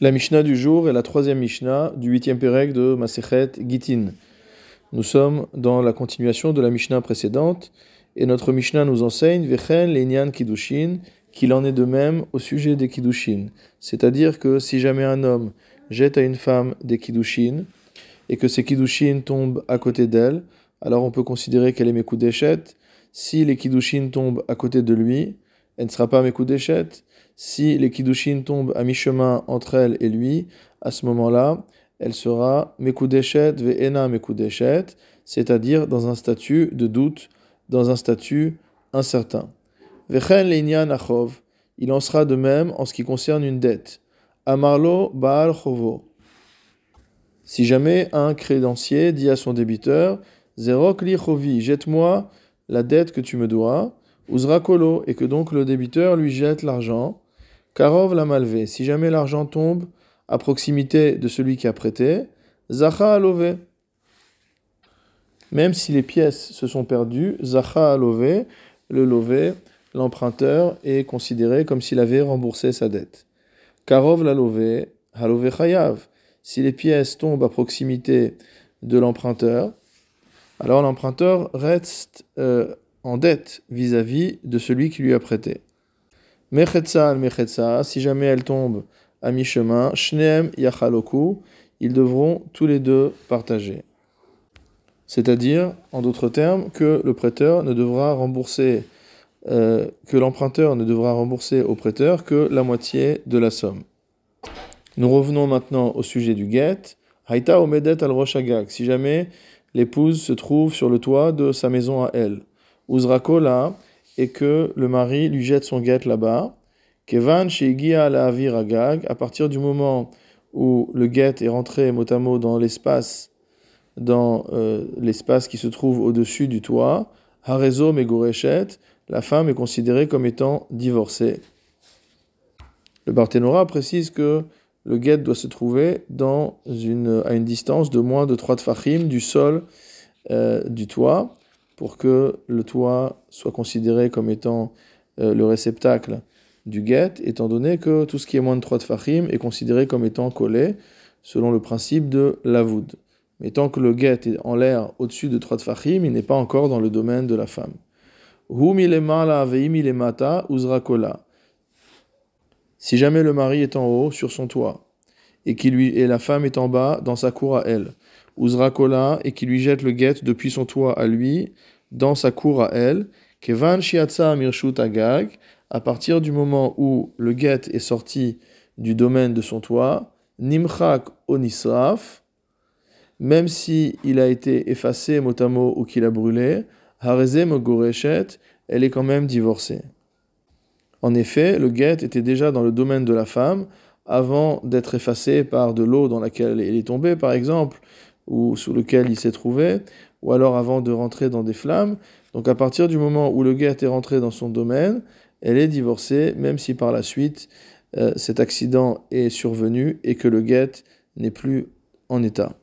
La Mishnah du jour est la troisième Mishnah du huitième Pérec de Masechet Gitin. Nous sommes dans la continuation de la Mishnah précédente et notre Mishnah nous enseigne Vechen Lenyan Kiddushin qu'il en est de même au sujet des Kiddushin. C'est-à-dire que si jamais un homme jette à une femme des Kiddushin et que ces Kiddushin tombent à côté d'elle, alors on peut considérer qu'elle est Mekudeshet. Si les Kiddushin tombent à côté de lui, elle ne sera pas Mekudeshet. Si les Kiddushin tombent à mi-chemin entre elle et lui, à ce moment-là, elle sera Mekudeshet ve'ena Mekudeshet, c'est-à-dire dans un statut de doute, dans un statut incertain. Vechen le'inyan achov, il en sera de même en ce qui concerne une dette. Amarlo baal chovo. Si jamais un crédencier dit à son débiteur, Zerok li chovi, jette-moi la dette que tu me dois, Uzra kolo, et que donc le débiteur lui jette l'argent, Karov la malvé, si jamais l'argent tombe à proximité de celui qui a prêté, Zacha alové. Même si les pièces se sont perdues, Zacha alové, le lové, l'emprunteur est considéré comme s'il avait remboursé sa dette. Karov la lové, halové chayav. Si les pièces tombent à proximité de l'emprunteur, alors l'emprunteur reste euh, en dette vis-à-vis de celui qui lui a prêté. Mechetza al si jamais elle tombe à mi-chemin, shneem yachaloku, ils devront tous les deux partager. C'est-à-dire, en d'autres termes, que le prêteur ne devra rembourser, euh, que l'emprunteur ne devra rembourser au prêteur que la moitié de la somme. Nous revenons maintenant au sujet du guet. Haïta omedet al roshagag, si jamais l'épouse se trouve sur le toit de sa maison à elle. Uzrakola, et que le mari lui jette son guet là-bas. Kevan à la agag, à partir du moment où le guet est rentré mot à dans l'espace, dans euh, l'espace qui se trouve au-dessus du toit, harezo megoreshet, la femme est considérée comme étant divorcée. Le Barthénora précise que le guet doit se trouver à une distance de moins de 3 tfachim du sol euh, du toit, pour que le toit soit considéré comme étant euh, le réceptacle du guet, étant donné que tout ce qui est moins de 3 tfachim est considéré comme étant collé, selon le principe de l'avoud. Mais tant que le guet est en l'air au-dessus de 3 tfachim, il n'est pas encore dans le domaine de la femme. Si jamais le mari est en haut, sur son toit, et, qui lui, et la femme est en bas, dans sa cour à elle, Uzrakola, et qui lui jette le guet depuis son toit à lui, dans sa cour à elle, Kevan Shiatsa Mirshut Agag, à partir du moment où le guet est sorti du domaine de son toit, Nimchak Onisraf, même si il a été effacé motamo ou qu'il a brûlé, Hareze Mogoreshet, elle est quand même divorcée. En effet, le guet était déjà dans le domaine de la femme avant d'être effacé par de l'eau dans laquelle il est tombé, par exemple, ou sous lequel il s'est trouvé, ou alors avant de rentrer dans des flammes. Donc à partir du moment où le guet est rentré dans son domaine, elle est divorcée, même si par la suite euh, cet accident est survenu et que le guet n'est plus en état.